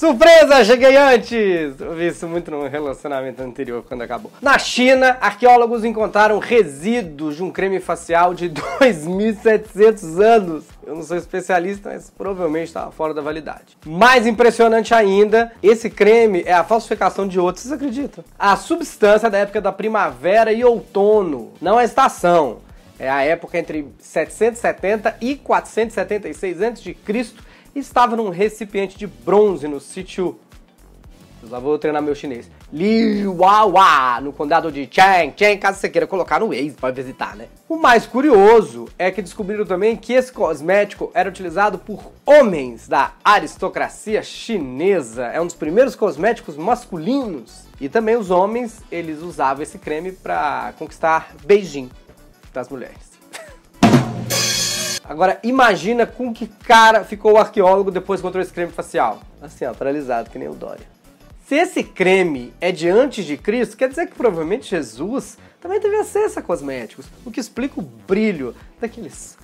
Surpresa, cheguei antes! Eu vi isso muito no relacionamento anterior, quando acabou. Na China, arqueólogos encontraram resíduos de um creme facial de 2.700 anos. Eu não sou especialista, mas provavelmente estava fora da validade. Mais impressionante ainda, esse creme é a falsificação de outros, vocês acreditam? A substância da época da primavera e outono, não a estação. É a época entre 770 e 476 a.C estava num recipiente de bronze no sítio. Lá vou treinar meu chinês. Liuawa, no condado de Chang. Chang, caso você queira colocar no Waze para visitar, né? O mais curioso é que descobriram também que esse cosmético era utilizado por homens da aristocracia chinesa. É um dos primeiros cosméticos masculinos. E também os homens, eles usavam esse creme para conquistar beijinho das mulheres. Agora, imagina com que cara ficou o arqueólogo depois que encontrou esse creme facial. Assim, ó, paralisado, que nem o Dória. Se esse creme é de antes de Cristo, quer dizer que provavelmente Jesus também teve acesso a cosméticos, o que explica o brilho daqueles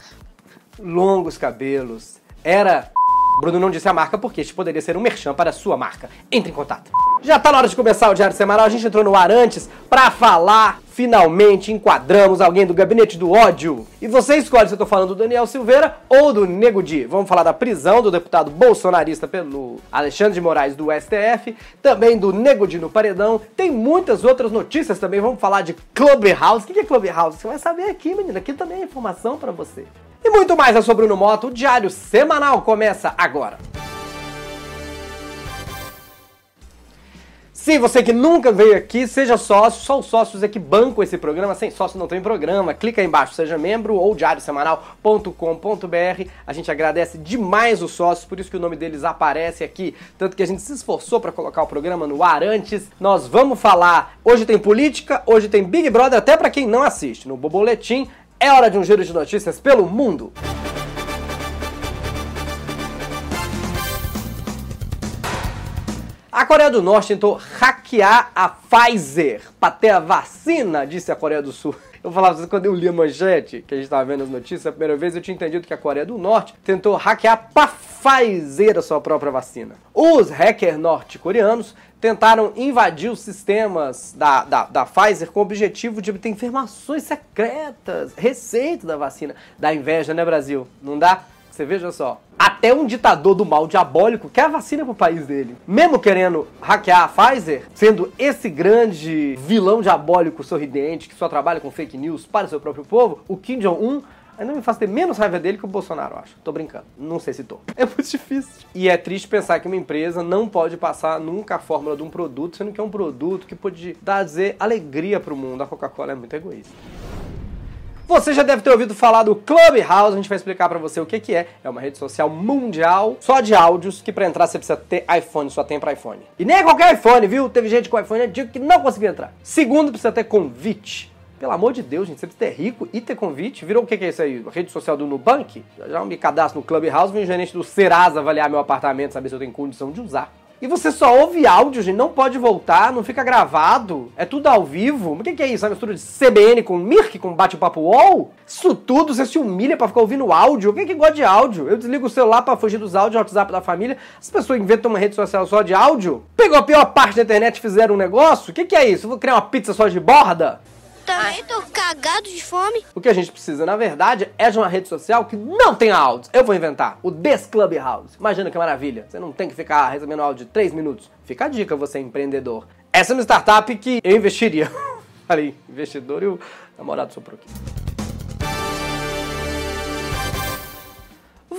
longos cabelos. Era Bruno não disse a marca porque este poderia ser um merchan para sua marca. Entre em contato. Já tá na hora de começar o Diário Semanal. A gente entrou no ar antes para falar. Finalmente enquadramos alguém do gabinete do ódio. E você escolhe se eu tô falando do Daniel Silveira ou do Nego Di. Vamos falar da prisão do deputado bolsonarista pelo Alexandre de Moraes do STF, também do Nego Di no paredão. Tem muitas outras notícias também. Vamos falar de Clubhouse. O que é Clubhouse? Você vai saber aqui, menina. Aqui também é informação para você. E muito mais, eu sou Bruno Moto, o Diário Semanal começa agora. Se você que nunca veio aqui, seja sócio, só os sócios é que bancam esse programa, sem sócio não tem programa. Clica aí embaixo, seja membro ou diariosemanal.com.br. A gente agradece demais os sócios, por isso que o nome deles aparece aqui, tanto que a gente se esforçou para colocar o programa no ar antes. Nós vamos falar, hoje tem política, hoje tem Big Brother, até para quem não assiste. No Boboletim é hora de um giro de notícias pelo mundo. A Coreia do Norte tentou hackear a Pfizer para ter a vacina, disse a Coreia do Sul. Eu falava quando eu li a manchete, que a gente estava vendo as notícias, a primeira vez eu tinha entendido que a Coreia do Norte tentou hackear para fazer a sua própria vacina. Os hackers norte-coreanos tentaram invadir os sistemas da, da, da Pfizer com o objetivo de obter informações secretas, receita da vacina. Da inveja, né, Brasil? Não dá? Você veja só. Até um ditador do mal diabólico quer a vacina pro país dele. Mesmo querendo hackear a Pfizer, sendo esse grande vilão diabólico sorridente que só trabalha com fake news para o seu próprio povo, o Kim Jong-un ainda me faz ter menos raiva dele que o Bolsonaro, acho. Tô brincando. Não sei se tô. É muito difícil. E é triste pensar que uma empresa não pode passar nunca a fórmula de um produto, sendo que é um produto que pode dar dizer alegria pro mundo. A Coca-Cola é muito egoísta. Você já deve ter ouvido falar do Clubhouse, a gente vai explicar para você o que, que é. É uma rede social mundial só de áudios que para entrar você precisa ter iPhone, só tem para iPhone. E nem é qualquer iPhone, viu? Teve gente com iPhone antigo que não conseguiu entrar. Segundo, precisa ter convite. Pelo amor de Deus, gente, você precisa ter rico e ter convite. Virou o que, que é isso aí? A rede social do Nubank? Já me cadastro no Clubhouse, vem o gerente do Serasa avaliar meu apartamento, saber se eu tenho condição de usar. E você só ouve áudio, gente, não pode voltar, não fica gravado, é tudo ao vivo. O que, que é isso? É uma mistura de CBN com Mirk, com bate-papo UOL? Isso tudo, você se humilha para ficar ouvindo áudio? Quem que gosta de áudio? Eu desligo o celular para fugir dos áudios, WhatsApp da família. As pessoas inventam uma rede social só de áudio? Pegou a pior parte da internet e fizeram um negócio? O que, que é isso? Eu vou criar uma pizza só de borda? Também tô cagado de fome. O que a gente precisa, na verdade, é de uma rede social que não tenha áudios. Eu vou inventar o Des Clubhouse. Imagina que maravilha. Você não tem que ficar recebendo áudio de 3 minutos. Fica a dica, você empreendedor. Essa é uma startup que eu investiria. Falei, investidor e o namorado soprou aqui.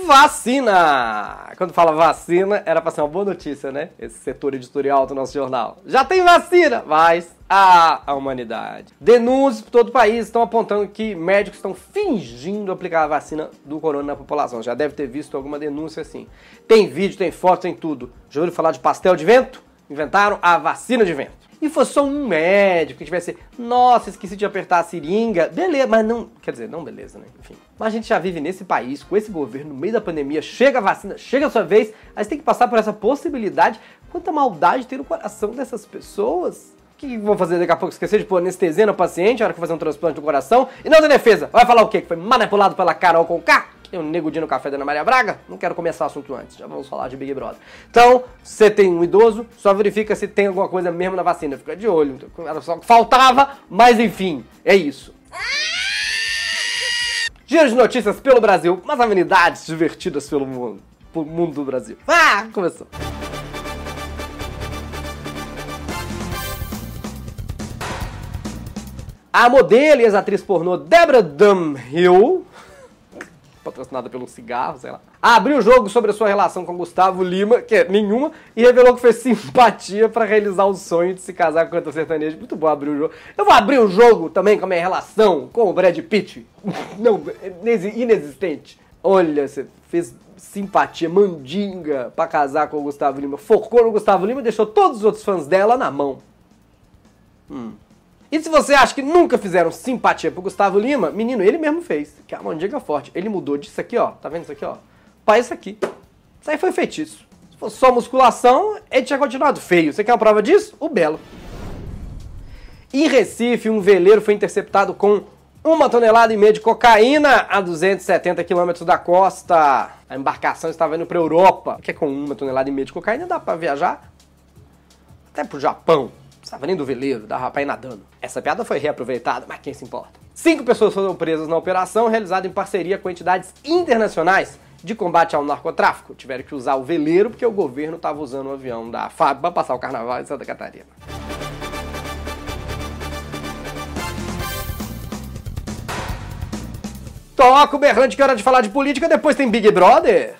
Vacina! Quando fala vacina, era pra ser uma boa notícia, né? Esse setor editorial do nosso jornal. Já tem vacina, mas a, humanidade. Denúncias por todo o país estão apontando que médicos estão fingindo aplicar a vacina do corona na população. Já deve ter visto alguma denúncia assim. Tem vídeo, tem foto, tem tudo. Já ouviu falar de pastel de vento? Inventaram a vacina de vento. E fosse só um médico que tivesse, nossa, esqueci de apertar a seringa, beleza, mas não, quer dizer, não beleza, né? Enfim. Mas a gente já vive nesse país, com esse governo, no meio da pandemia, chega a vacina, chega a sua vez, aí você tem que passar por essa possibilidade. Quanta maldade tem no coração dessas pessoas que vão fazer daqui a pouco? Esquecer de pôr anestesia no paciente na hora que fazer um transplante do coração? E não tem defesa. Vai falar o quê? Que foi manipulado pela Carol com Tem um negudinho no café da Ana Maria Braga? Não quero começar o assunto antes, já vamos falar de Big Brother. Então, você tem um idoso, só verifica se tem alguma coisa mesmo na vacina, fica de olho. Era só que faltava, mas enfim, é isso. Giro de notícias pelo Brasil, umas amenidades divertidas pelo mundo, pelo mundo do Brasil. Ah, começou. A modelo e ex-atriz pornô Deborah Dunhill, patrocinada pelo cigarro, sei lá, abriu o jogo sobre a sua relação com Gustavo Lima, que é nenhuma, e revelou que fez simpatia para realizar o sonho de se casar com o cantor. Muito bom abrir o jogo. Eu vou abrir o jogo também com a minha relação com o Brad Pitt. Não, inexistente. Olha, você fez simpatia, mandinga pra casar com o Gustavo Lima. Focou no Gustavo Lima e deixou todos os outros fãs dela na mão. Hum. E se você acha que nunca fizeram simpatia pro Gustavo Lima, menino, ele mesmo fez. Que é uma mandinga forte. Ele mudou disso aqui, ó. Tá vendo isso aqui, ó? Pra isso aqui. Isso aí foi feitiço. Se fosse só musculação, ele tinha continuado feio. Você quer uma prova disso? O Belo. Em Recife, um veleiro foi interceptado com uma tonelada e meia de cocaína a 270 quilômetros da costa. A embarcação estava indo para Europa. Que é com uma tonelada e meia de cocaína dá para viajar até pro Japão. Estava nem do veleiro, dava pra ir nadando. Essa piada foi reaproveitada, mas quem se importa? Cinco pessoas foram presas na operação realizada em parceria com entidades internacionais de combate ao narcotráfico. Tiveram que usar o veleiro porque o governo estava usando o avião da FAB para passar o carnaval em Santa Catarina. Toca o berrante que é hora de falar de política, depois tem Big Brother.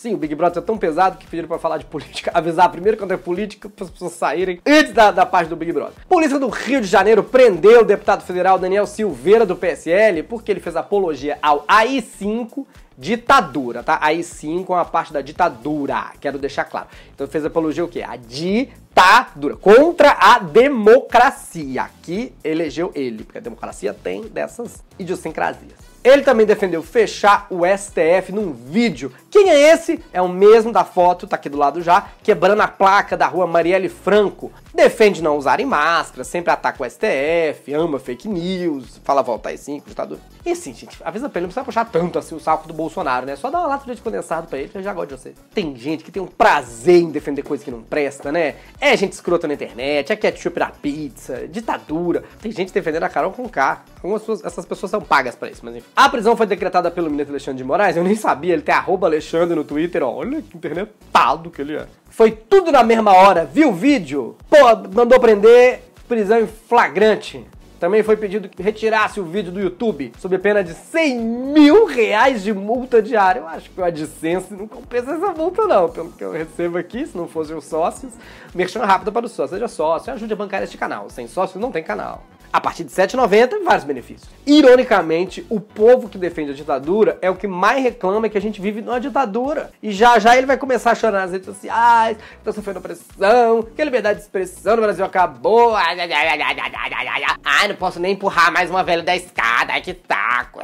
Sim, o Big Brother é tão pesado que pediram para falar de política, avisar primeiro quando é política, para as pessoas saírem antes da, da parte do Big Brother. Polícia do Rio de Janeiro prendeu o deputado federal Daniel Silveira do PSL porque ele fez apologia ao AI-5 ditadura, tá? AI-5 é uma parte da ditadura, quero deixar claro. Então fez apologia o quê? A ditadura, contra a democracia, que elegeu ele, porque a democracia tem dessas idiosincrasias. Ele também defendeu fechar o STF num vídeo. Quem é esse? É o mesmo da foto, tá aqui do lado já, quebrando a placa da rua Marielle Franco. Defende não usarem máscara, sempre ataca o STF, ama fake news, fala volta aí sim, ditador. E assim, gente, avisa pra ele, não precisa puxar tanto assim o saco do Bolsonaro, né? Só dá uma lata de condensado pra ele, eu já gosto de você. Tem gente que tem um prazer em defender coisa que não presta, né? É gente escrota na internet, é ketchup na pizza, ditadura. Tem gente defendendo a Carol com K. Algumas essas pessoas são pagas pra isso, mas enfim. A prisão foi decretada pelo ministro Alexandre de Moraes, eu nem sabia, ele tem arroba Alexandre no Twitter, ó, olha que internetado que ele é. Foi tudo na mesma hora, viu o vídeo? Pô, mandou prender, prisão em flagrante. Também foi pedido que retirasse o vídeo do YouTube sob pena de 100 mil reais de multa diária. Eu acho que o AdSense não compensa essa multa não, pelo que eu recebo aqui, se não fossem os sócios. Merchan rápido para o sócio, seja sócio, ajude a bancar este canal. Sem sócio não tem canal a partir de 7,90, vários benefícios. Ironicamente, o povo que defende a ditadura é o que mais reclama que a gente vive numa ditadura. E já já ele vai começar a chorar nas redes sociais, tá sofrendo opressão, que a liberdade de expressão no Brasil acabou. Ai, não posso nem empurrar mais uma velha da escada, ai que taco.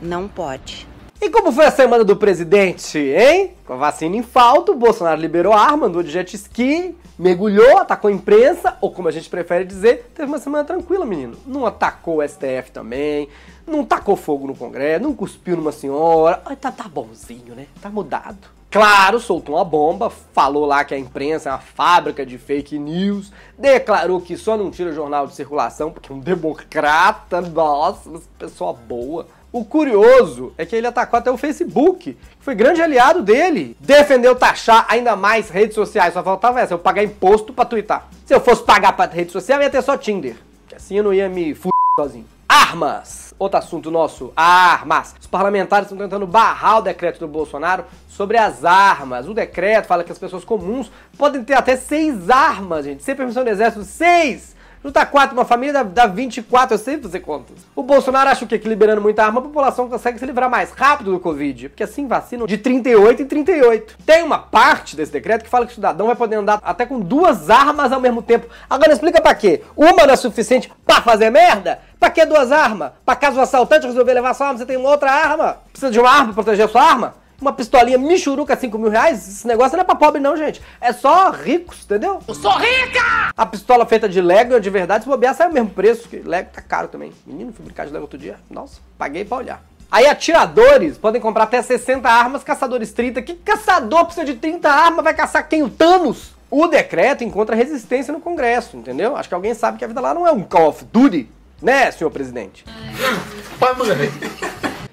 Não pode. E como foi a semana do presidente, hein? Com a vacina em falta, o Bolsonaro liberou arma, andou de jet ski, mergulhou, atacou a imprensa, ou como a gente prefere dizer, teve uma semana tranquila, menino. Não atacou o STF também, não tacou fogo no Congresso, não cuspiu numa senhora. Ai, tá, tá bonzinho, né? Tá mudado. Claro, soltou uma bomba, falou lá que a imprensa é uma fábrica de fake news, declarou que só não tira jornal de circulação porque é um democrata, nossa, pessoa boa. O curioso é que ele atacou até o Facebook, que foi grande aliado dele. Defendeu taxar ainda mais redes sociais. Só faltava essa, eu pagar imposto pra twittar. Se eu fosse pagar pra rede social, ia ter só Tinder. Que assim eu não ia me f sozinho. Armas! Outro assunto nosso, armas. Os parlamentares estão tentando barrar o decreto do Bolsonaro sobre as armas. O decreto fala que as pessoas comuns podem ter até seis armas, gente. Sem permissão do exército, seis! Juntar 4 uma família dá, dá 24, eu sei fazer contas. O Bolsonaro acha o quê? Que liberando muita arma, a população consegue se livrar mais rápido do Covid. Porque assim vacinam de 38 em 38. Tem uma parte desse decreto que fala que o cidadão vai poder andar até com duas armas ao mesmo tempo. Agora explica pra quê? Uma não é suficiente pra fazer merda? Pra que duas armas? Pra caso o assaltante resolver levar sua arma, você tem uma outra arma? Precisa de uma arma pra proteger sua arma? Uma pistolinha michuruca 5 mil reais, esse negócio não é pra pobre não, gente. É só ricos, entendeu? Eu sou rica! A pistola feita de Lego de verdade, se bobear, sai o mesmo preço, que Lego tá caro também. Menino, fui brincar de Lego outro dia. Nossa, paguei pra olhar. Aí atiradores podem comprar até 60 armas, caçadores 30. Que caçador precisa de 30 armas? Vai caçar quem? O Thanos? O decreto encontra resistência no Congresso, entendeu? Acho que alguém sabe que a vida lá não é um Call of Duty, né, senhor presidente?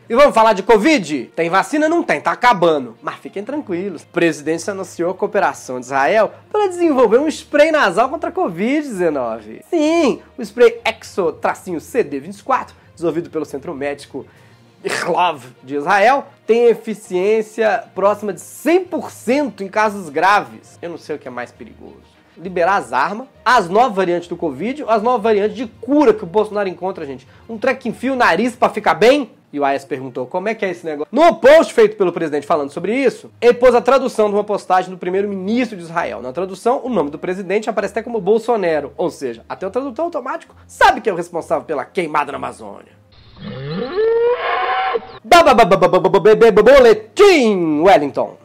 E vamos falar de Covid? Tem vacina? Não tem, tá acabando. Mas fiquem tranquilos. O presidente anunciou a cooperação de Israel para desenvolver um spray nasal contra a Covid-19. Sim, o spray Exo-CD24, desenvolvido pelo Centro Médico Irlov de Israel, tem eficiência próxima de 100% em casos graves. Eu não sei o que é mais perigoso. Liberar as armas, as novas variantes do Covid, as novas variantes de cura que o Bolsonaro encontra, gente. Um treco enfia o nariz para ficar bem? E o AES perguntou como é que é esse negócio. No post feito pelo presidente falando sobre isso, ele pôs a tradução de uma postagem do primeiro-ministro de Israel. Na tradução, o nome do presidente aparece até como Bolsonaro. Ou seja, até o tradutor automático sabe que é o responsável pela queimada na Amazônia. Boletim Wellington.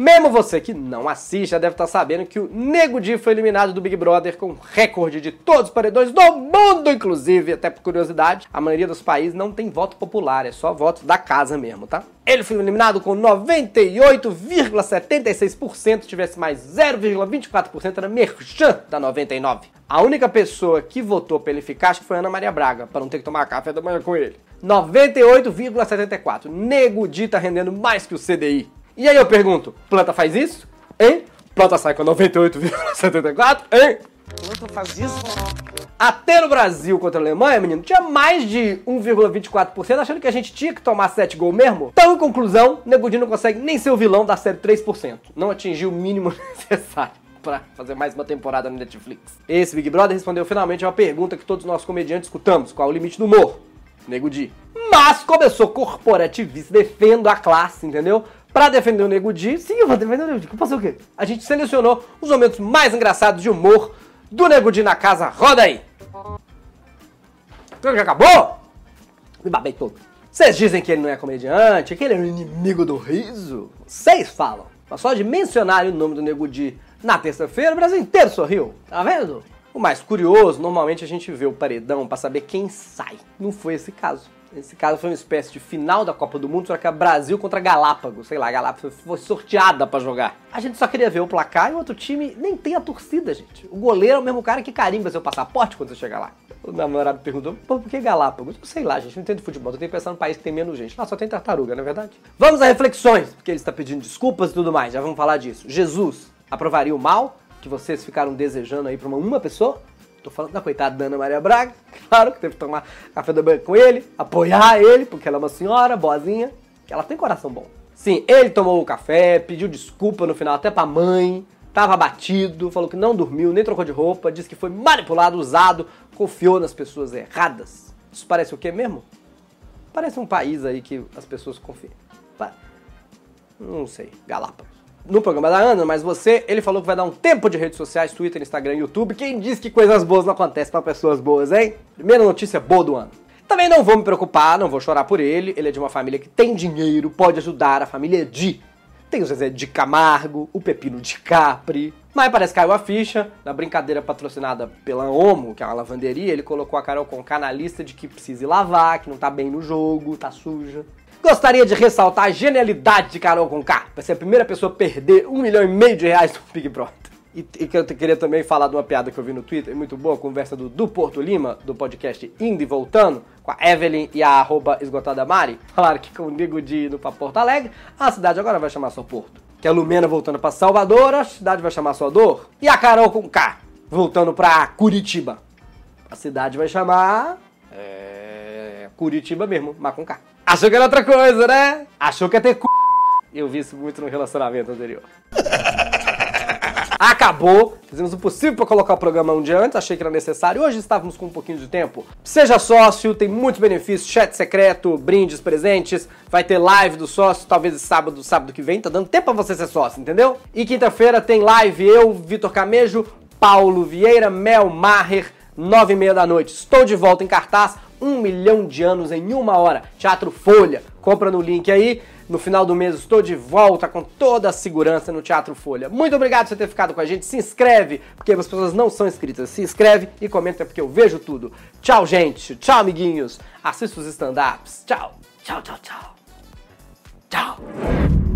Mesmo você que não assiste já deve estar sabendo que o Nego Di foi eliminado do Big Brother com recorde de todos os paredões do mundo, inclusive, até por curiosidade, a maioria dos países não tem voto popular, é só voto da casa mesmo, tá? Ele foi eliminado com 98,76%, se tivesse mais 0,24% era merchan da 99. A única pessoa que votou pra ele ficar acho que foi Ana Maria Braga, para não ter que tomar café da manhã com ele. 98,74. Nego Di tá rendendo mais que o CDI. E aí eu pergunto, planta faz isso? Hein? Planta sai com 98,74? Hein? Planta faz isso? Até no Brasil contra a Alemanha, menino, tinha mais de 1,24% achando que a gente tinha que tomar 7 gols mesmo. Então, em conclusão, Negudinho não consegue nem ser o vilão da série 3%. Não atingiu o mínimo necessário para fazer mais uma temporada no Netflix. Esse Big Brother respondeu finalmente a uma pergunta que todos nós comediantes escutamos: qual é o limite do humor? Nego Di. Mas começou corporativista, defendo a classe, entendeu? Pra defender o Nego Di, sim, eu vou defender o Nego Di. Passou o quê? A gente selecionou os momentos mais engraçados de humor do Nego Di na casa. Roda aí! Já acabou? Me babei todo. Vocês dizem que ele não é comediante, que ele é o inimigo do riso? Vocês falam. Mas só de mencionarem o nome do Nego Di na terça-feira, o Brasil inteiro sorriu. Tá vendo? O mais curioso, normalmente a gente vê o paredão pra saber quem sai. Não foi esse caso. Esse caso foi uma espécie de final da Copa do Mundo, só que é Brasil contra Galápagos. Sei lá, Galápagos foi sorteada pra jogar. A gente só queria ver o placar e o outro time nem tem a torcida, gente. O goleiro é o mesmo cara que carimba seu passaporte quando você chegar lá. O namorado perguntou, por que Galápagos? Eu sei lá, gente, não entendo futebol. Eu tenho que pensar num país que tem menos gente. Lá só tem tartaruga, não é verdade? Vamos a reflexões, porque ele está pedindo desculpas e tudo mais. Já vamos falar disso. Jesus aprovaria o mal que vocês ficaram desejando aí pra uma, uma pessoa? Tô falando da coitada da Ana Maria Braga, claro que teve que tomar café da manhã com ele, apoiar ele, porque ela é uma senhora boazinha, que ela tem coração bom. Sim, ele tomou o café, pediu desculpa no final até pra mãe, tava abatido, falou que não dormiu, nem trocou de roupa, disse que foi manipulado, usado, confiou nas pessoas erradas. Isso parece o quê mesmo? Parece um país aí que as pessoas confiam. Não sei, Galápagos. No programa da Ana, mas você, ele falou que vai dar um tempo de redes sociais, Twitter, Instagram, YouTube. Quem diz que coisas boas não acontecem para pessoas boas, hein? Primeira notícia boa do ano. Também não vou me preocupar, não vou chorar por ele. Ele é de uma família que tem dinheiro, pode ajudar a família de. Tem o Zezé de Camargo, o Pepino de Capri. Mas parece que caiu a ficha. Na brincadeira patrocinada pela Omo, que é uma lavanderia, ele colocou a Carol Conká na lista de que precisa ir lavar, que não tá bem no jogo, tá suja. Gostaria de ressaltar a genialidade de Carol Conká, pra ser a primeira pessoa a perder um milhão e meio de reais no Big Brother. E, que eu queria também falar de uma piada que eu vi no Twitter, muito boa, conversa do, do Porto Lima, do podcast Indo e Voltando, com a Evelyn e a arroba esgotada Mari. Falaram que com o Nego de indo pra Porto Alegre, a cidade agora vai chamar só Porto. Que a Lumena voltando pra Salvador, a cidade vai chamar só Dor. E a Carol Conká voltando pra Curitiba. A cidade vai chamar. É. Curitiba mesmo, mas com K. Achou que era outra coisa, né? Achou que ia ter c. Eu vi isso muito no relacionamento anterior. Acabou. Fizemos o possível para colocar o programa um dia antes, achei que era necessário. Hoje estávamos com um pouquinho de tempo. Seja sócio, tem muitos benefícios, chat secreto, brindes, presentes, vai ter live do sócio, talvez sábado, sábado que vem, tá dando tempo para você ser sócio, entendeu? E quinta-feira tem live eu, Vitor Camejo, Paulo Vieira, Mel Maher, nove e meia da noite. Estou de volta em cartaz um milhão de anos em uma hora. Teatro Folha, compra no link aí. No final do mês estou de volta com toda a segurança no Teatro Folha. Muito obrigado por ter ficado com a gente. Se inscreve, porque as pessoas não são inscritas. Se inscreve e comenta porque eu vejo tudo. Tchau, gente. Tchau, amiguinhos. Assista os stand-ups. Tchau. Tchau, tchau, tchau. Tchau.